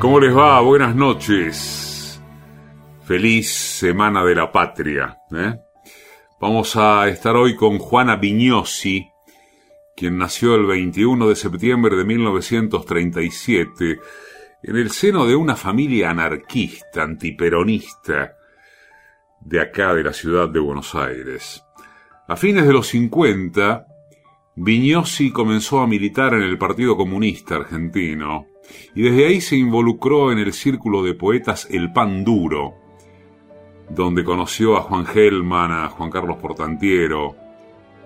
¿Cómo les va? Buenas noches. Feliz Semana de la Patria. ¿eh? Vamos a estar hoy con Juana Vignosi, quien nació el 21 de septiembre de 1937 en el seno de una familia anarquista, antiperonista, de acá de la ciudad de Buenos Aires. A fines de los 50, Vignosi comenzó a militar en el Partido Comunista Argentino y desde ahí se involucró en el círculo de poetas El Pan Duro, donde conoció a Juan Gelman, a Juan Carlos Portantiero,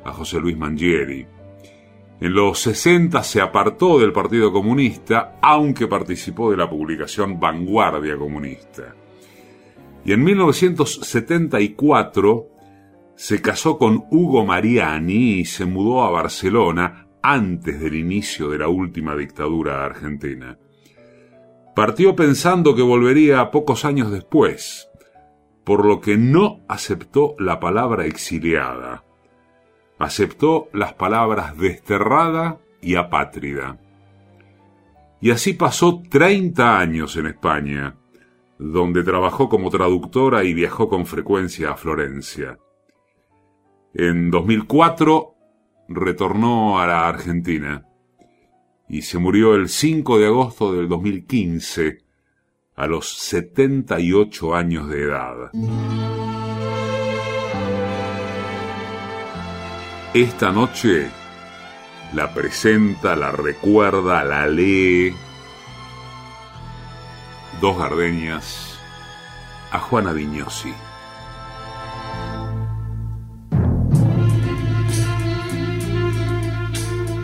a José Luis Mangieri. En los 60 se apartó del Partido Comunista, aunque participó de la publicación Vanguardia Comunista. Y en 1974 se casó con Hugo Mariani y se mudó a Barcelona antes del inicio de la última dictadura argentina. Partió pensando que volvería pocos años después, por lo que no aceptó la palabra exiliada. Aceptó las palabras desterrada y apátrida. Y así pasó 30 años en España, donde trabajó como traductora y viajó con frecuencia a Florencia. En 2004 retornó a la Argentina y se murió el 5 de agosto del 2015 a los 78 años de edad. Esta noche la presenta, la recuerda, la lee. Dos gardenias a Juana Vignosi.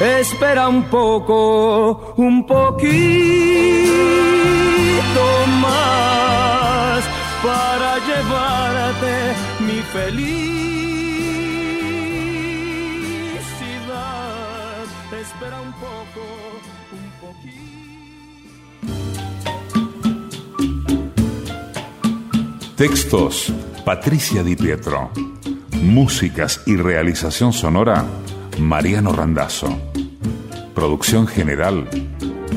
Espera un poco, un poquito más para llevarte mi felicidad. Espera un poco, un poquito. Textos, Patricia Di Pietro. Músicas y realización sonora, Mariano Randazo. Producción general,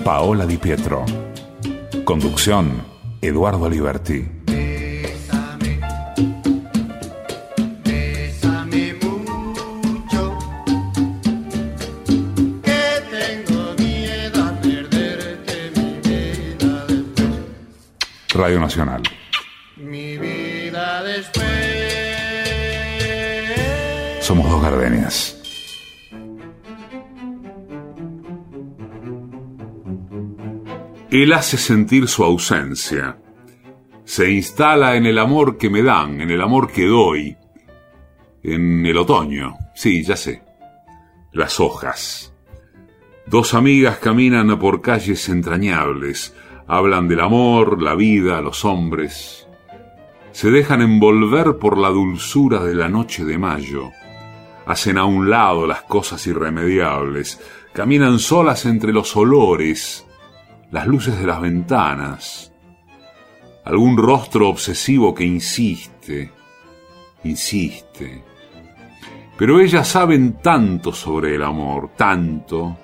Paola Di Pietro. Conducción, Eduardo Liberti. Radio Nacional. Mi vida después. Somos dos gardenias. Él hace sentir su ausencia. Se instala en el amor que me dan, en el amor que doy. En el otoño. Sí, ya sé. Las hojas. Dos amigas caminan por calles entrañables Hablan del amor, la vida, los hombres. Se dejan envolver por la dulzura de la noche de mayo. Hacen a un lado las cosas irremediables. Caminan solas entre los olores, las luces de las ventanas. Algún rostro obsesivo que insiste, insiste. Pero ellas saben tanto sobre el amor, tanto,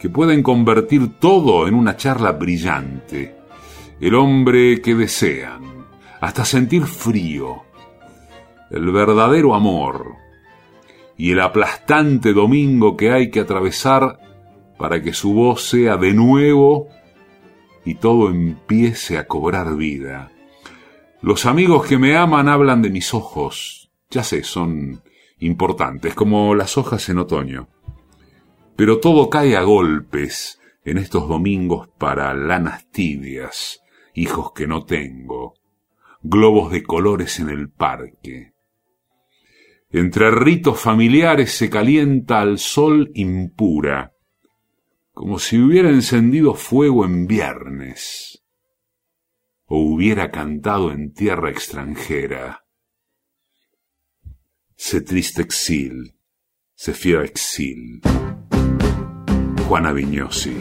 que pueden convertir todo en una charla brillante. El hombre que desean, hasta sentir frío, el verdadero amor y el aplastante domingo que hay que atravesar para que su voz sea de nuevo y todo empiece a cobrar vida. Los amigos que me aman hablan de mis ojos, ya sé, son importantes, como las hojas en otoño. Pero todo cae a golpes en estos domingos para lanas tibias, hijos que no tengo, globos de colores en el parque. Entre ritos familiares se calienta al sol impura, como si hubiera encendido fuego en viernes, o hubiera cantado en tierra extranjera. Se triste exil, se fiera exil. Juana Vignosi.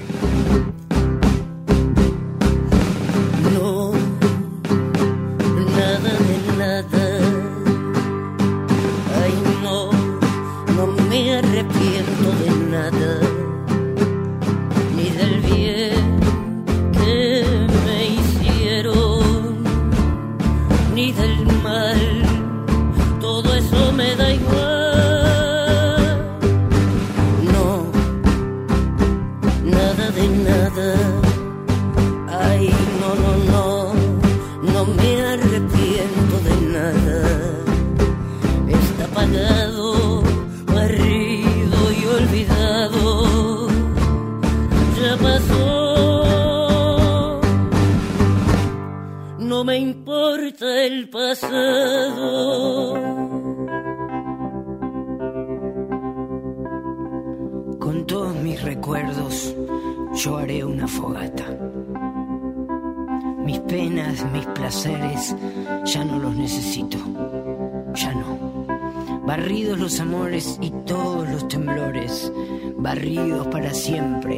Los amores y todos los temblores, barridos para siempre,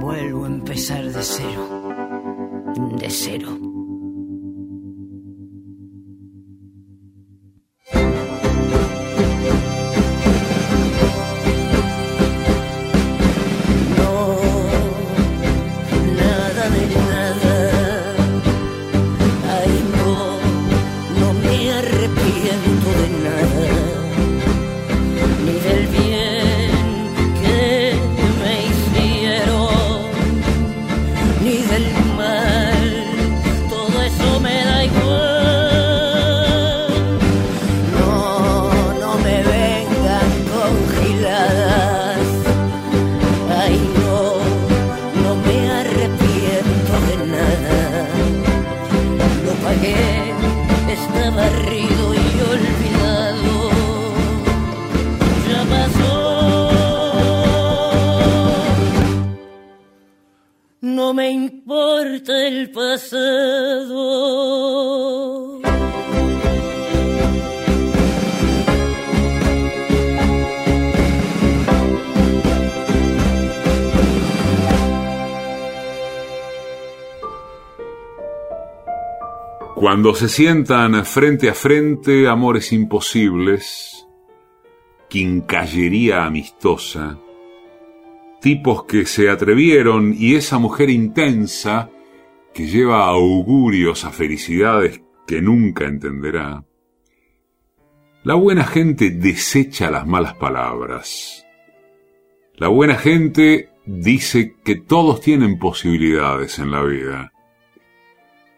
vuelvo a empezar de cero, de cero. importa el pasado. Cuando se sientan frente a frente amores imposibles, quincallería amistosa, tipos que se atrevieron y esa mujer intensa que lleva augurios a felicidades que nunca entenderá. La buena gente desecha las malas palabras. La buena gente dice que todos tienen posibilidades en la vida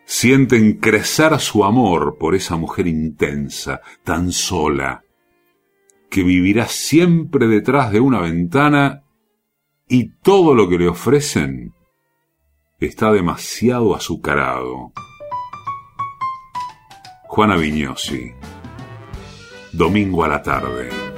sienten crecer su amor por esa mujer intensa, tan sola, que vivirá siempre detrás de una ventana y todo lo que le ofrecen está demasiado azucarado. Juana Vignosi, domingo a la tarde.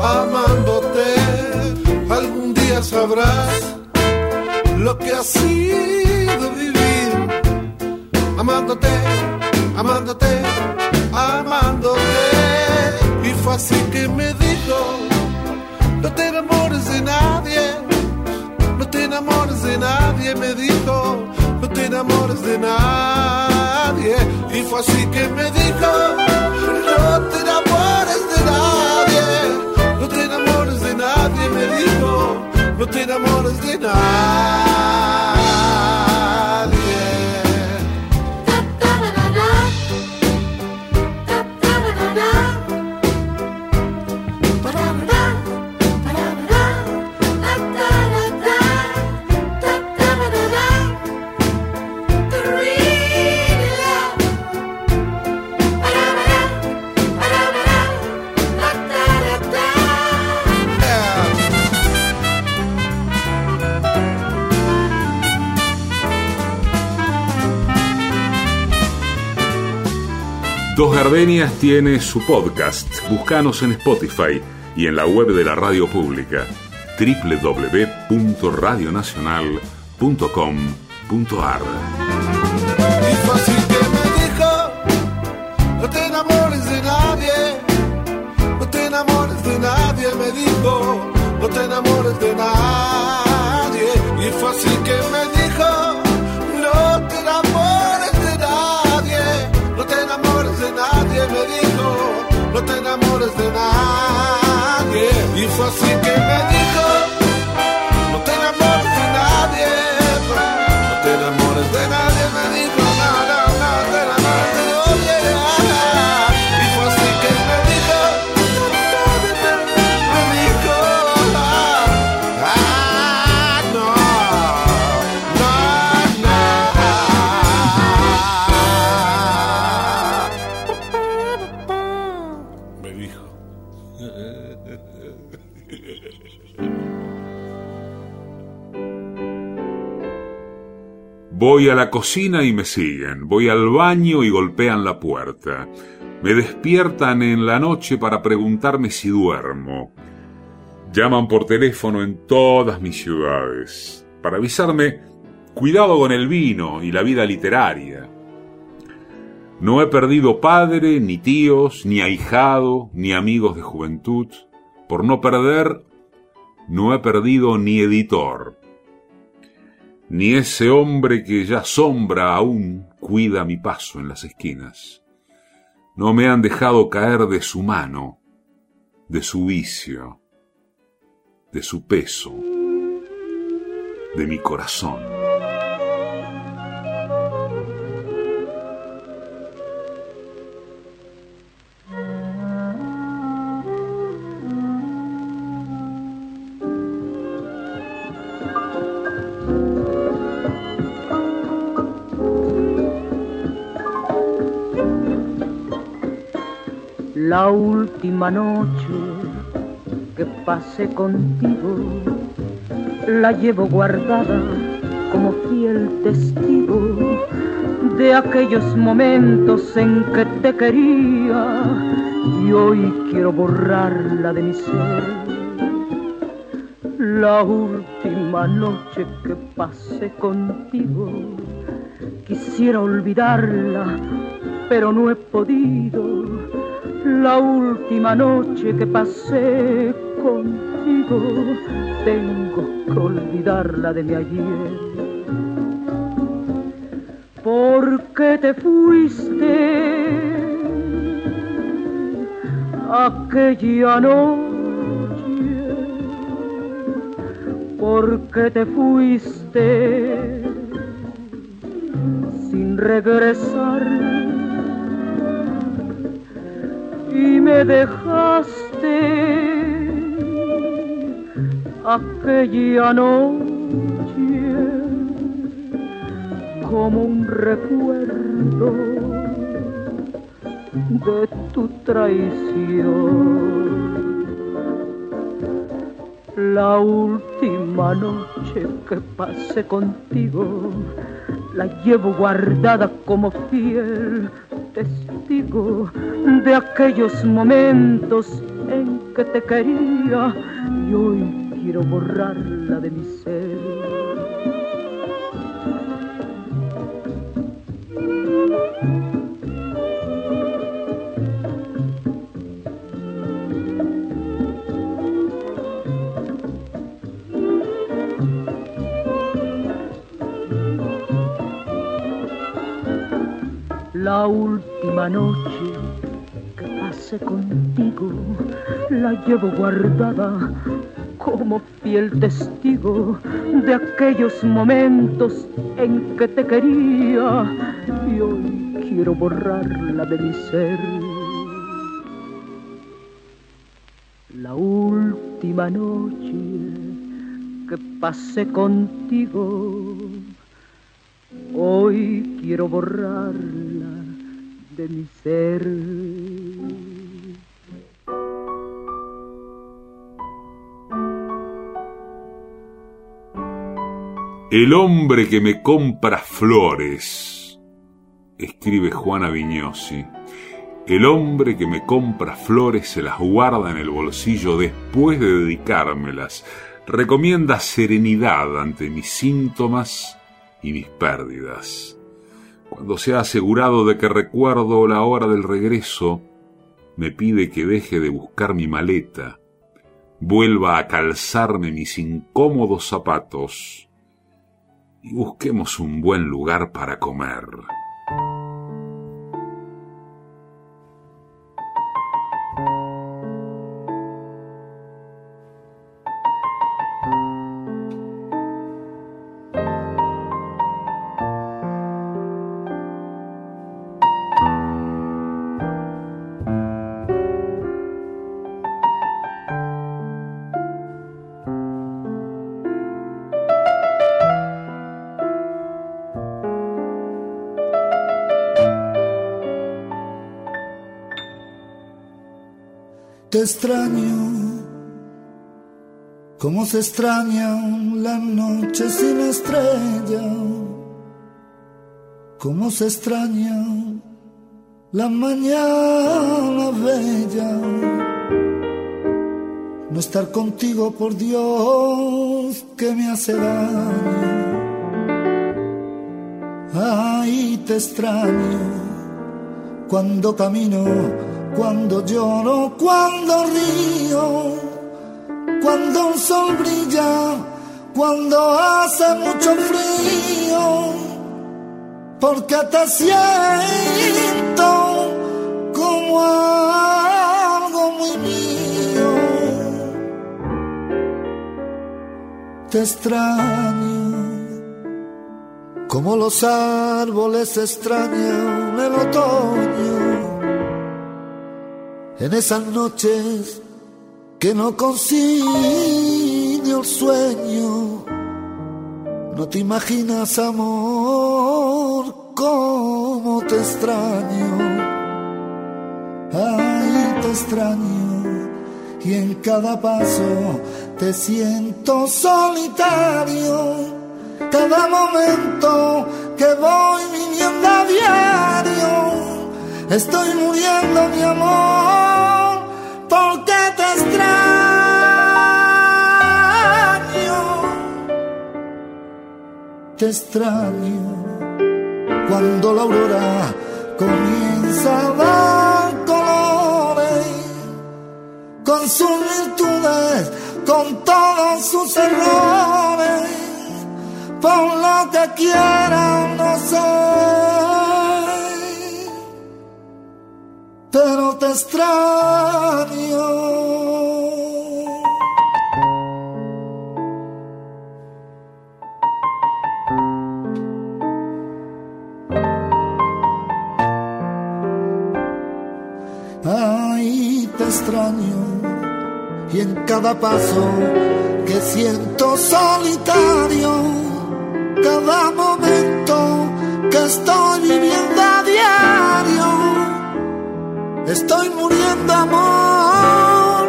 amándote algún día sabrás lo que ha sido vivir amándote, amándote, amándote. Y fue así que me dijo, no te enamores de nadie, no te enamores de nadie, me dijo, no te enamores de nadie. Y fue así que me dijo, no te enamores de nadie me dijo, no te enamores de nada. Dos Gardenias tiene su podcast. Búscanos en Spotify y en la web de la radio pública www.radionacional.com.ar. No te enamores de nadie, no te enamores de nadie, me dijo, no te enamores de nadie. Y fácil que me dijo, Y fue Voy a la cocina y me siguen. Voy al baño y golpean la puerta. Me despiertan en la noche para preguntarme si duermo. Llaman por teléfono en todas mis ciudades para avisarme cuidado con el vino y la vida literaria. No he perdido padre, ni tíos, ni ahijado, ni amigos de juventud. Por no perder, no he perdido ni editor ni ese hombre que ya sombra aún cuida mi paso en las esquinas. No me han dejado caer de su mano, de su vicio, de su peso, de mi corazón. La última noche que pasé contigo la llevo guardada como fiel testigo de aquellos momentos en que te quería y hoy quiero borrarla de mi ser. La última noche que pasé contigo, quisiera olvidarla, pero no he podido. La última noche que pasé contigo, tengo que olvidarla de mi ayer. ¿Por qué te fuiste aquella noche? ¿Por qué te fuiste sin regresar? Y me dejaste aquella noche como un recuerdo de tu traición. La última noche que pasé contigo la llevo guardada como fiel testigo de aquellos momentos en que te quería y hoy quiero borrarla de mi ser. La última noche que pasé contigo la llevo guardada como fiel testigo de aquellos momentos en que te quería y hoy quiero borrarla de mi ser. La última noche que pasé contigo, hoy quiero borrarla de mi ser. El hombre que me compra flores, escribe Juana Vignosi. El hombre que me compra flores se las guarda en el bolsillo después de dedicármelas. Recomienda serenidad ante mis síntomas y mis pérdidas. Cuando se ha asegurado de que recuerdo la hora del regreso, me pide que deje de buscar mi maleta, vuelva a calzarme mis incómodos zapatos y busquemos un buen lugar para comer. Extraño, como se extrañan las noches sin estrella, como se extraña la mañana bella. No estar contigo, por Dios, que me hace daño. Ay, te extraño cuando camino cuando lloro, cuando río, cuando el sol brilla, cuando hace mucho frío, porque te siento como algo muy mío. Te extraño, como los árboles extrañan el otoño en esas noches que no consigue el sueño. No te imaginas, amor, cómo te extraño. Ay, te extraño y en cada paso te siento solitario. Cada momento que voy viviendo a diario, estoy muriendo mi amor porque te extraño. Te extraño cuando la aurora comienza a dar colores con sus virtudes, con todos sus errores, por lo que quiera no sé, pero te extraño. extraño y en cada paso que siento solitario, cada momento que estoy viviendo a diario, estoy muriendo amor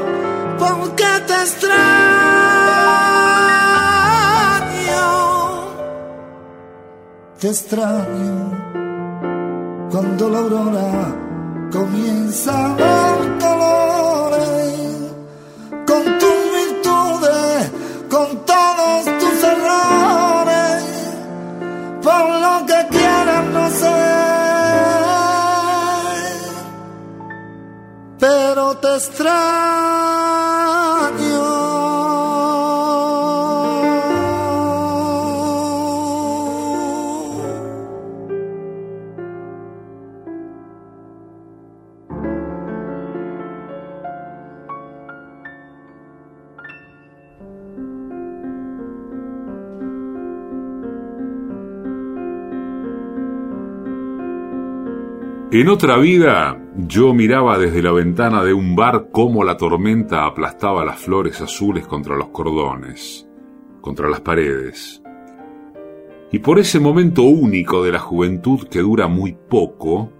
porque te extraño, te extraño cuando la aurora comienza a En otra vida, yo miraba desde la ventana de un bar cómo la tormenta aplastaba las flores azules contra los cordones, contra las paredes. Y por ese momento único de la juventud que dura muy poco,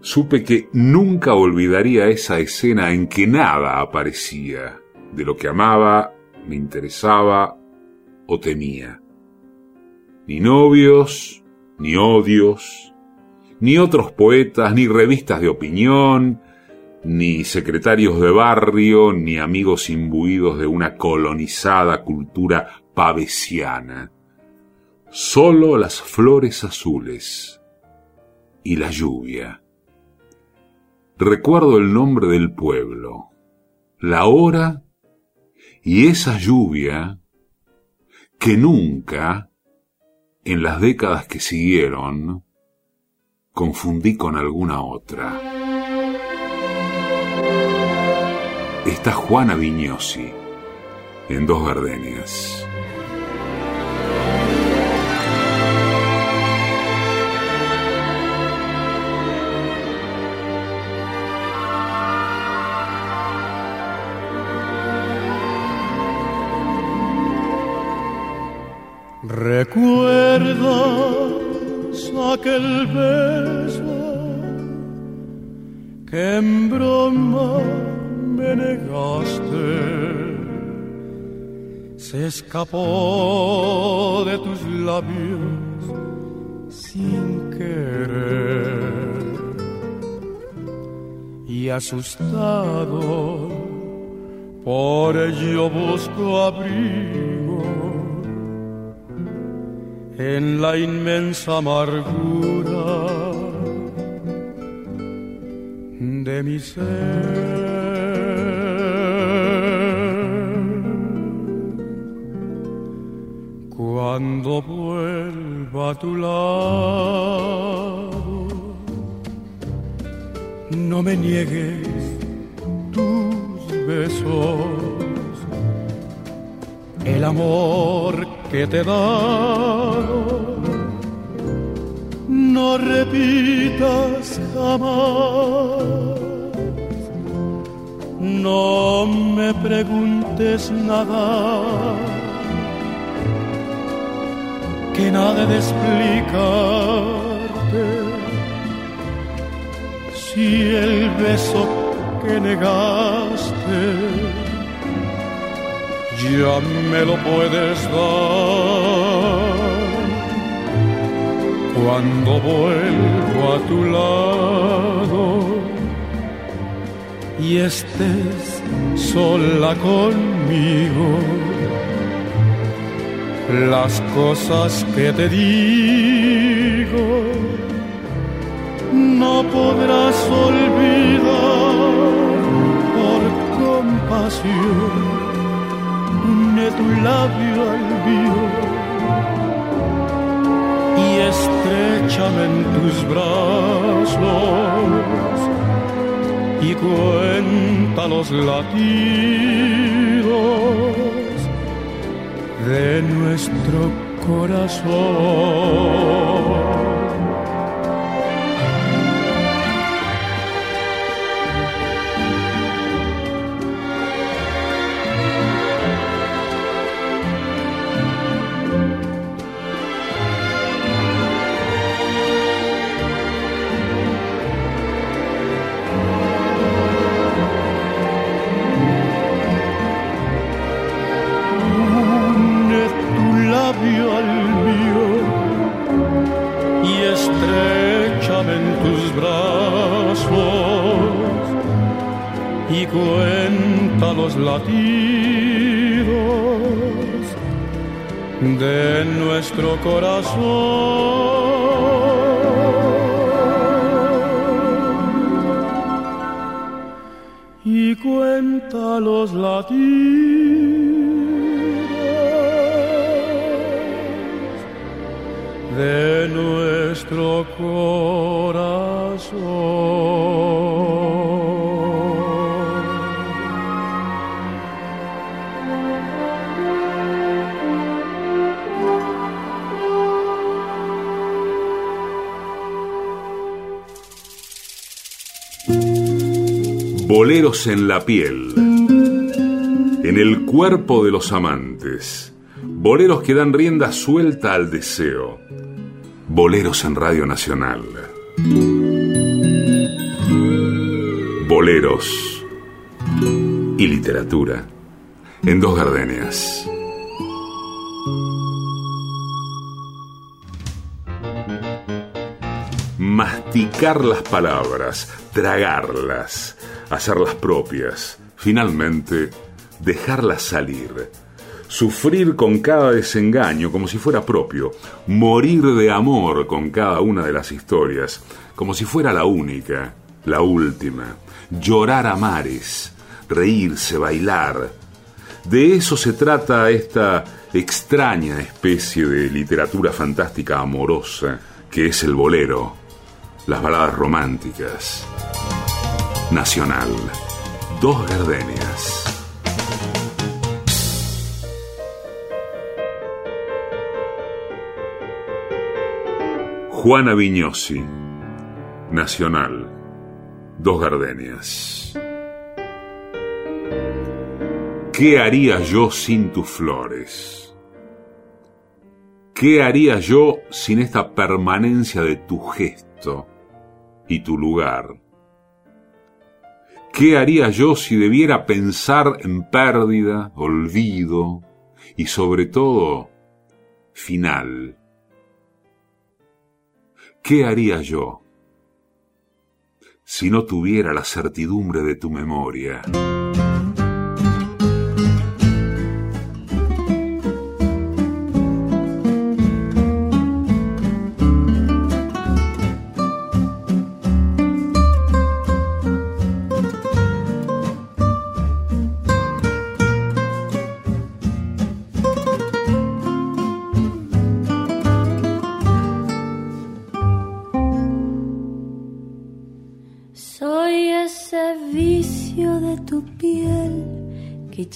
supe que nunca olvidaría esa escena en que nada aparecía de lo que amaba, me interesaba o temía. Ni novios, ni odios, ni otros poetas, ni revistas de opinión, ni secretarios de barrio, ni amigos imbuidos de una colonizada cultura pavesiana. Solo las flores azules y la lluvia. Recuerdo el nombre del pueblo, la hora y esa lluvia que nunca, en las décadas que siguieron, confundí con alguna otra. Está Juana Vignosi en Dos Gardenias. Aquel beso que en broma me negaste. Se escapó de tus labios sin querer y asustado por ello busco abrigo en la inmensa amargura de mi ser. Cuando vuelva a tu lado, no me niegues tus besos, el amor que te he. No repitas jamás, no me preguntes nada, que nada de explicarte. Si el beso que negaste, ya me lo puedes dar. Cuando vuelvo a tu lado y estés sola conmigo, las cosas que te digo no podrás olvidar por compasión. Tu labio al mío y estrechame en tus brazos y cuenta los latidos de nuestro corazón. De nuestro corazón. Y cuenta los latidos de nuestro corazón. Boleros en la piel, en el cuerpo de los amantes, boleros que dan rienda suelta al deseo, boleros en Radio Nacional. Boleros y literatura en dos gardenias. Masticar las palabras, tragarlas hacerlas propias, finalmente dejarlas salir, sufrir con cada desengaño como si fuera propio, morir de amor con cada una de las historias, como si fuera la única, la última, llorar a mares, reírse, bailar. De eso se trata esta extraña especie de literatura fantástica amorosa que es el bolero, las baladas románticas. Nacional. Dos gardenias. Juana Viñosi. Nacional. Dos gardenias. ¿Qué haría yo sin tus flores? ¿Qué haría yo sin esta permanencia de tu gesto y tu lugar? ¿Qué haría yo si debiera pensar en pérdida, olvido y sobre todo final? ¿Qué haría yo si no tuviera la certidumbre de tu memoria?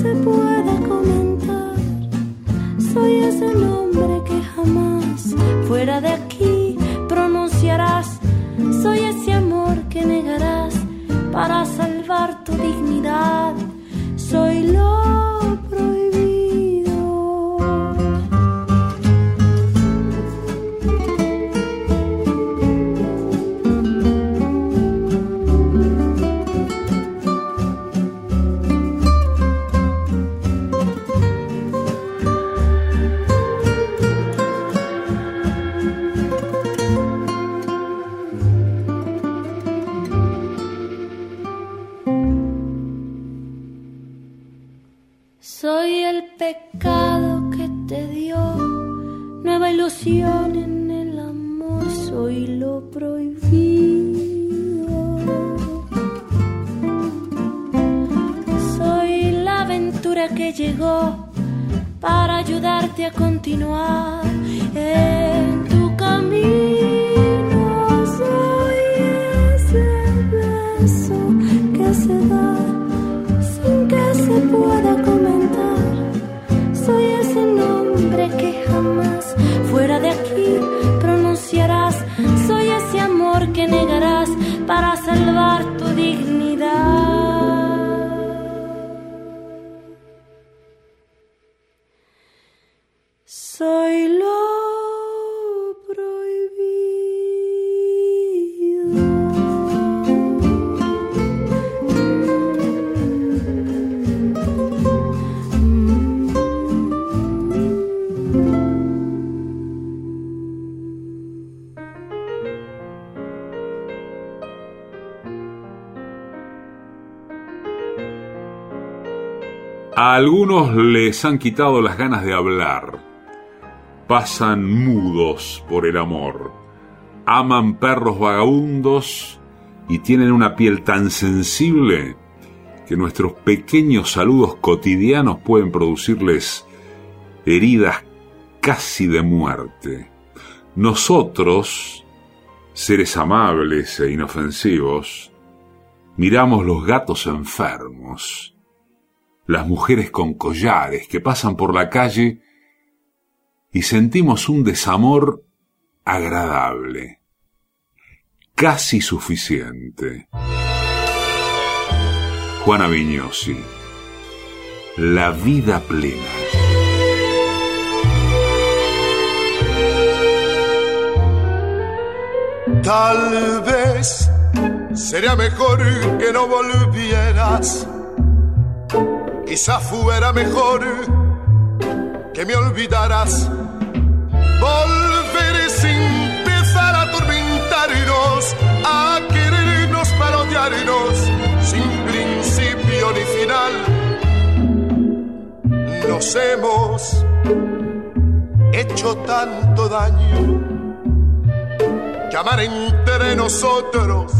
se pueda comentar. Soy ese nombre que jamás fuera de aquí pronunciarás. Soy ese amor que negarás para salvar tu dignidad. Algunos les han quitado las ganas de hablar. Pasan mudos por el amor. Aman perros vagabundos y tienen una piel tan sensible que nuestros pequeños saludos cotidianos pueden producirles heridas casi de muerte. Nosotros, seres amables e inofensivos, miramos los gatos enfermos las mujeres con collares que pasan por la calle y sentimos un desamor agradable, casi suficiente. Juana Vignosi, La vida plena. Tal vez sería mejor que no volvieras. Quizá fuera mejor que me olvidaras. Volver sin empezar a atormentarnos, a querernos para odiarnos, sin principio ni final. Nos hemos hecho tanto daño que amar entre nosotros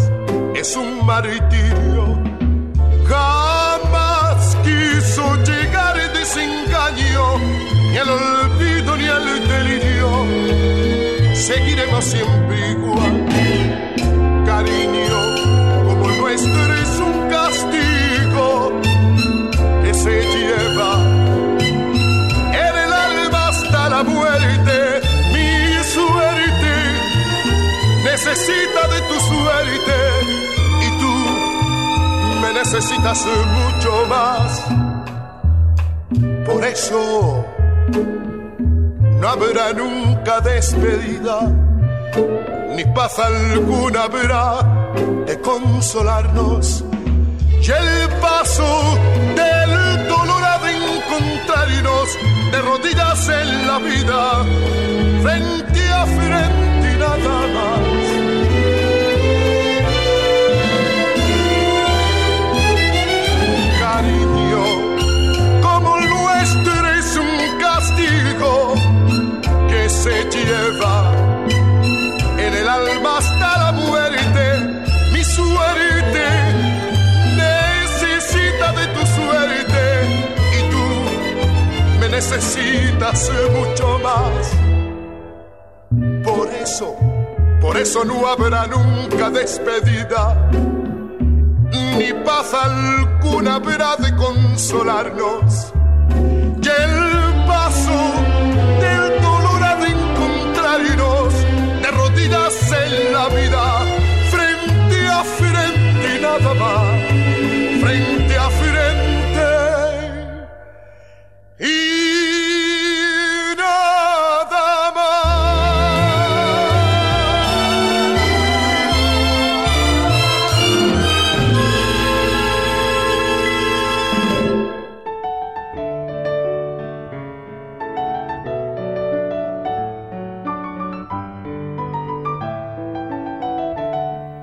es un martirio. Quiso llegar desengaño, ni el olvido ni el delirio. Seguiremos siempre igual, cariño, como nuestro es un castigo que se lleva en el alma hasta la muerte. Mi suerte necesita necesitas mucho más. Por eso no habrá nunca despedida, ni paz alguna habrá de consolarnos. Y el paso del dolor ha de encontrarnos de rodillas en la vida, frente a frente y nada más. En el alma hasta la muerte, mi suerte necesita de tu suerte y tú me necesitas mucho más. Por eso, por eso no habrá nunca despedida, ni paz alguna habrá de consolarnos. Y el paso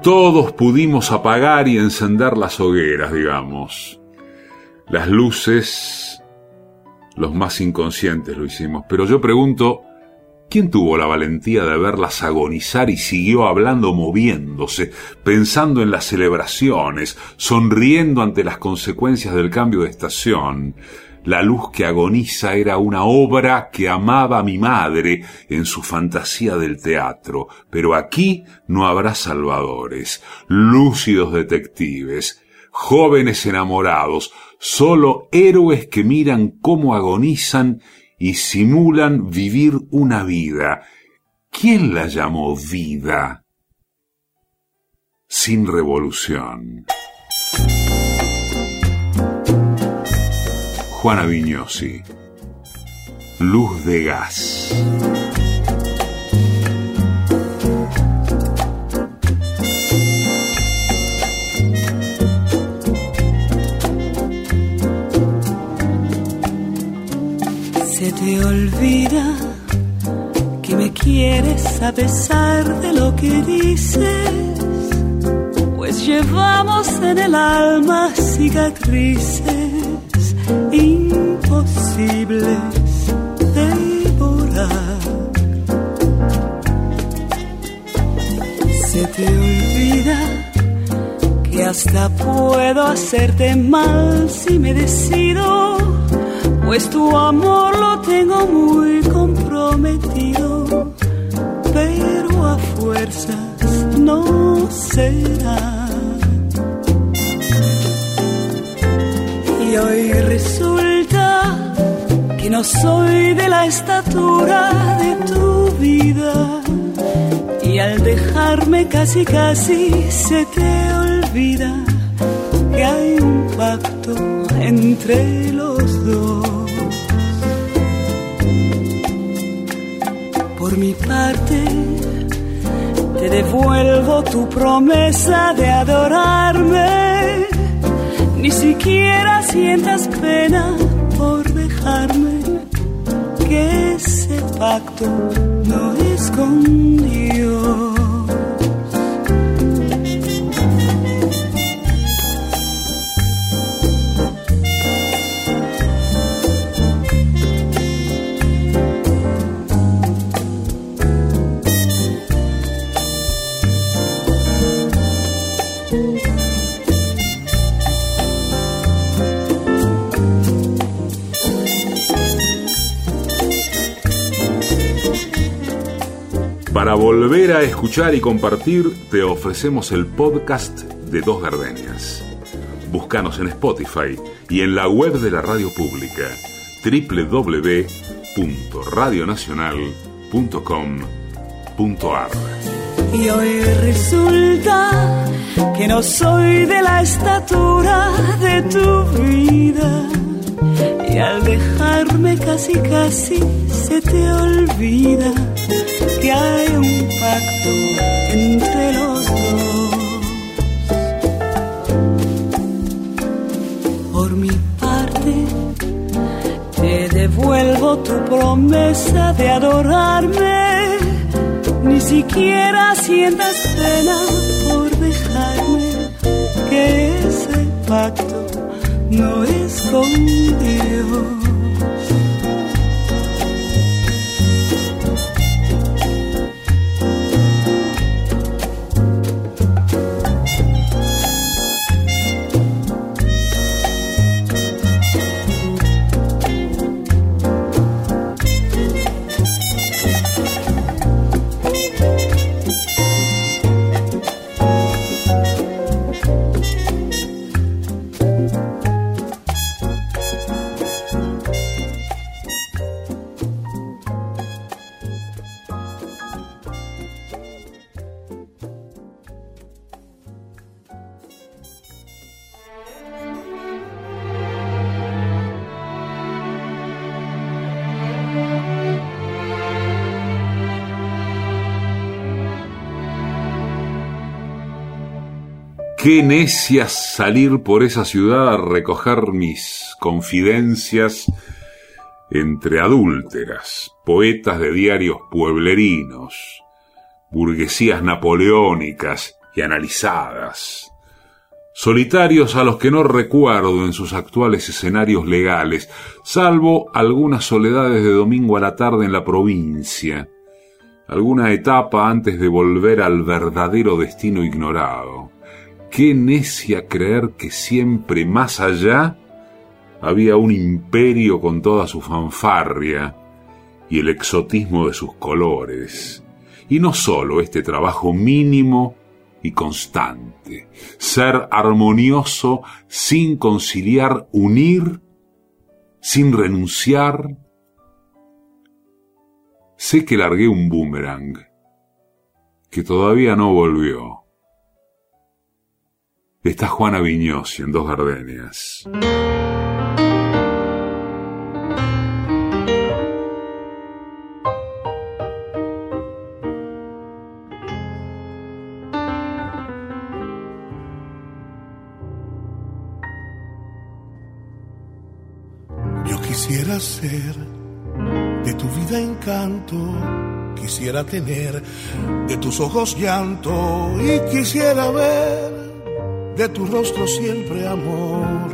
Todos pudimos apagar y encender las hogueras, digamos. Las luces, los más inconscientes lo hicimos. Pero yo pregunto, ¿quién tuvo la valentía de verlas agonizar y siguió hablando moviéndose, pensando en las celebraciones, sonriendo ante las consecuencias del cambio de estación? La luz que agoniza era una obra que amaba mi madre en su fantasía del teatro, pero aquí no habrá salvadores, lúcidos detectives, jóvenes enamorados, solo héroes que miran cómo agonizan y simulan vivir una vida. ¿Quién la llamó vida? Sin revolución. Juana Vignosi. Luz de gas. Se te olvida que me quieres a pesar de lo que dices, pues llevamos en el alma cicatrices imposibles de borrar. Se te olvida que hasta puedo hacerte mal si me decido, pues tu amor lo tengo muy comprometido, pero a fuerzas no será. Y hoy resulta que no soy de la estatura de tu vida. Y al dejarme casi casi se te olvida que hay un pacto entre los dos. Por mi parte, te devuelvo tu promesa de adorarme. Ni siquiera sientas pena por dejarme que ese pacto no es volver a escuchar y compartir, te ofrecemos el podcast de Dos Gardenias. Búscanos en Spotify y en la web de la radio pública www.radionacional.com.ar. Y hoy resulta que no soy de la estatura de tu vida. Y al dejarme casi casi se te olvida que hay un pacto entre los dos. Por mi parte, promesa de adorarme, ni siquiera sientas pena por dejarme, que ese pacto no es con Dios. Qué necia salir por esa ciudad a recoger mis confidencias entre adúlteras, poetas de diarios pueblerinos, burguesías napoleónicas y analizadas, solitarios a los que no recuerdo en sus actuales escenarios legales, salvo algunas soledades de domingo a la tarde en la provincia, alguna etapa antes de volver al verdadero destino ignorado. Qué necia creer que siempre más allá había un imperio con toda su fanfarria y el exotismo de sus colores. Y no sólo este trabajo mínimo y constante, ser armonioso sin conciliar, unir, sin renunciar. Sé que largué un boomerang, que todavía no volvió está Juana Viñosi en Dos Gardenias. Yo quisiera ser de tu vida encanto, quisiera tener de tus ojos llanto y quisiera ver de tu rostro siempre amor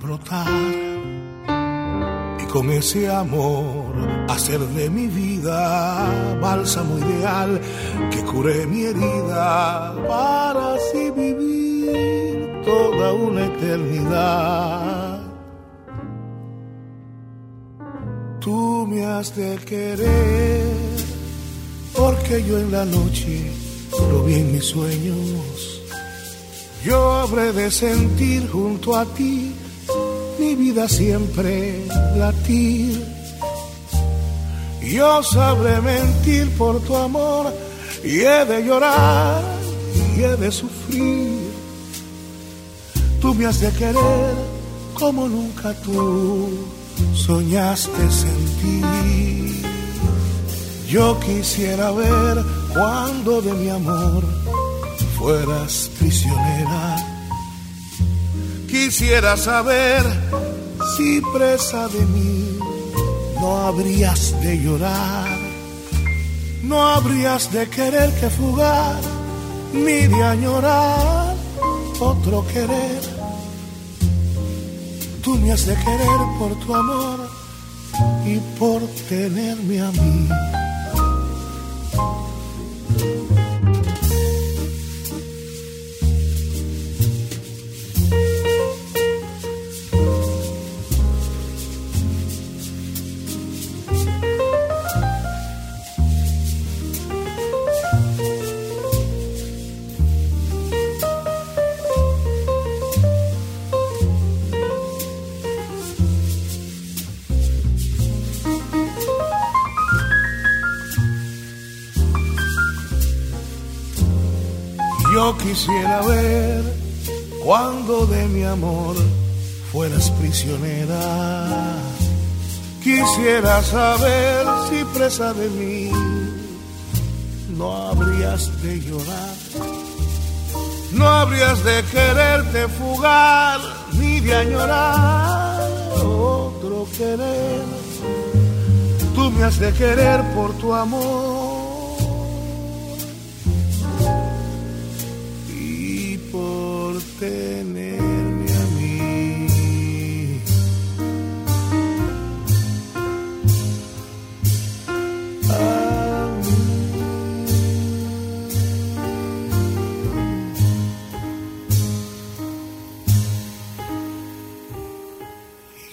brotar y con ese amor hacer de mi vida bálsamo ideal que cure mi herida para así vivir toda una eternidad. Tú me has de querer porque yo en la noche lo vi en mis sueños yo habré de sentir junto a ti mi vida siempre latir. Yo sabré mentir por tu amor y he de llorar y he de sufrir. Tú me has de querer como nunca tú soñaste sentir. Yo quisiera ver cuando de mi amor fueras prisionera. Quisiera saber si presa de mí no habrías de llorar, no habrías de querer que fugar, ni de añorar otro querer. Tú me has de querer por tu amor y por tenerme a mí. Quisiera ver cuando de mi amor fueras prisionera. Quisiera saber si presa de mí no habrías de llorar, no habrías de quererte fugar ni de añorar otro querer. me hace querer por tu amor.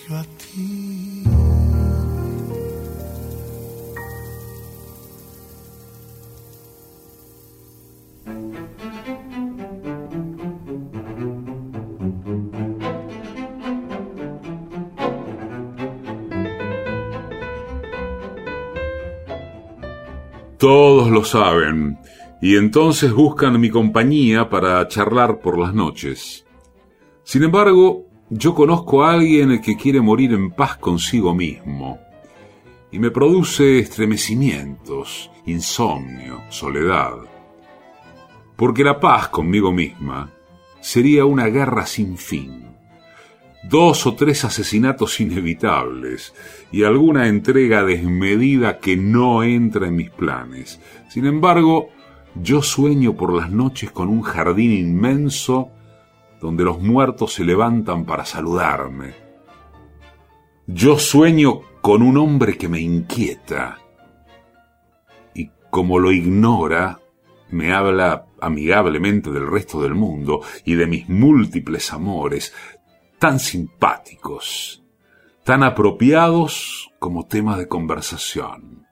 Todos lo saben, y entonces buscan mi compañía para charlar por las noches. Sin embargo, yo conozco a alguien que quiere morir en paz consigo mismo, y me produce estremecimientos, insomnio, soledad. Porque la paz conmigo misma sería una guerra sin fin dos o tres asesinatos inevitables y alguna entrega desmedida que no entra en mis planes. Sin embargo, yo sueño por las noches con un jardín inmenso donde los muertos se levantan para saludarme. Yo sueño con un hombre que me inquieta y como lo ignora, me habla amigablemente del resto del mundo y de mis múltiples amores, tan simpáticos, tan apropiados como tema de conversación.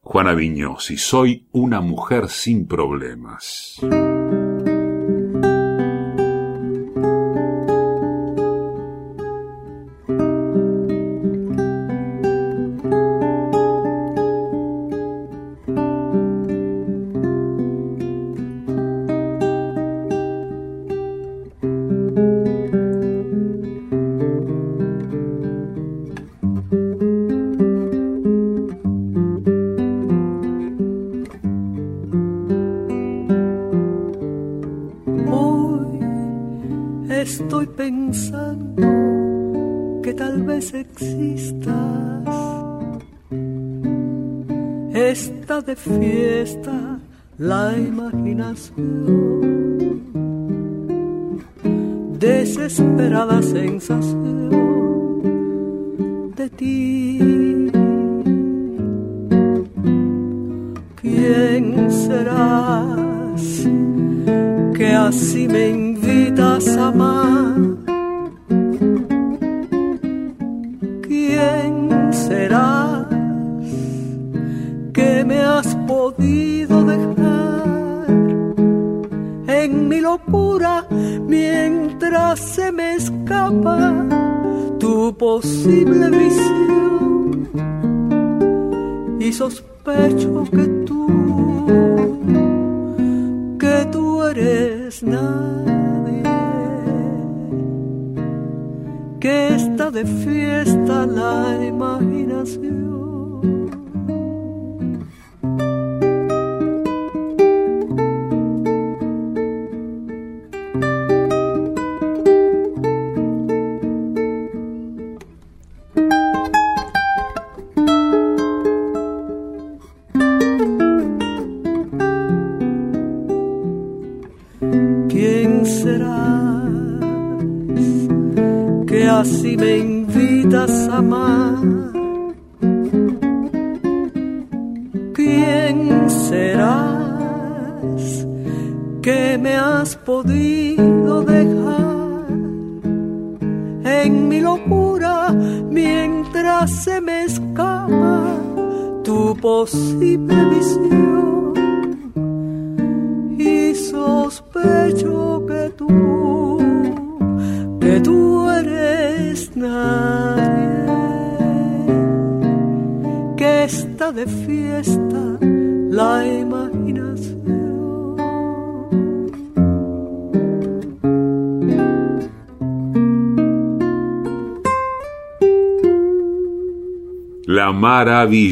Juana Viñosi, soy una mujer sin problemas. De fiesta la imaginación, desesperada sensación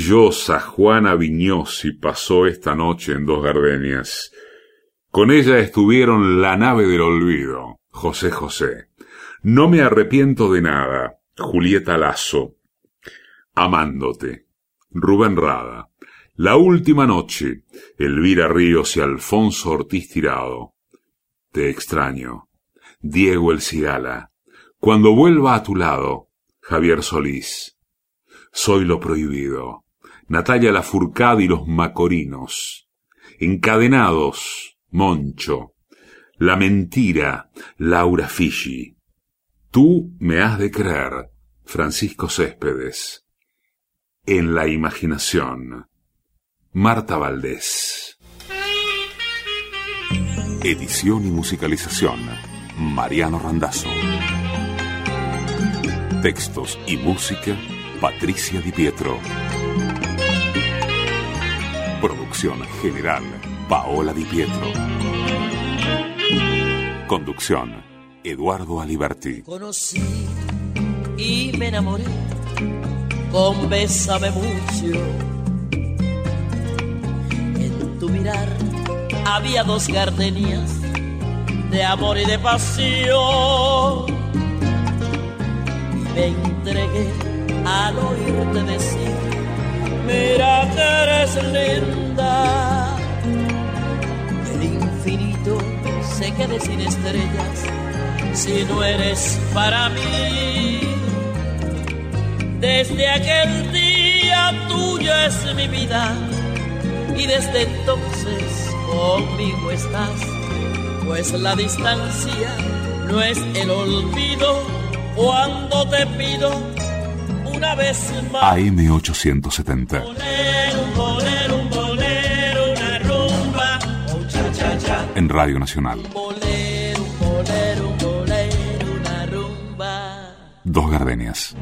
maravillosa Juana Viñosi pasó esta noche en Dos Gardenias. Con ella estuvieron La nave del olvido, José José. No me arrepiento de nada, Julieta Lazo. Amándote, Rubén Rada. La última noche, Elvira Ríos y Alfonso Ortiz Tirado. Te extraño. Diego El Cigala. Cuando vuelva a tu lado, Javier Solís. Soy lo prohibido. Natalia Lafourcade y los Macorinos. Encadenados, Moncho. La mentira, Laura Fischi. Tú me has de creer, Francisco Céspedes. En la imaginación, Marta Valdés. Edición y musicalización, Mariano Randazzo. Textos y música, Patricia Di Pietro. General, Paola Di Pietro. Conducción, Eduardo Aliberti. Conocí y me enamoré con Bésame mucho. En tu mirar había dos gardenias de amor y de pasión. Y me entregué al oírte decir, mira que eres linda. El infinito se quede sin estrellas si no eres para mí. Desde aquel día tuya es mi vida y desde entonces conmigo estás, pues la distancia no es el olvido cuando te pido una vez más. AM870. Bolero, un bolero, un bolero, una rumba, un cha cha cha. En Radio Nacional. Dos gardenias.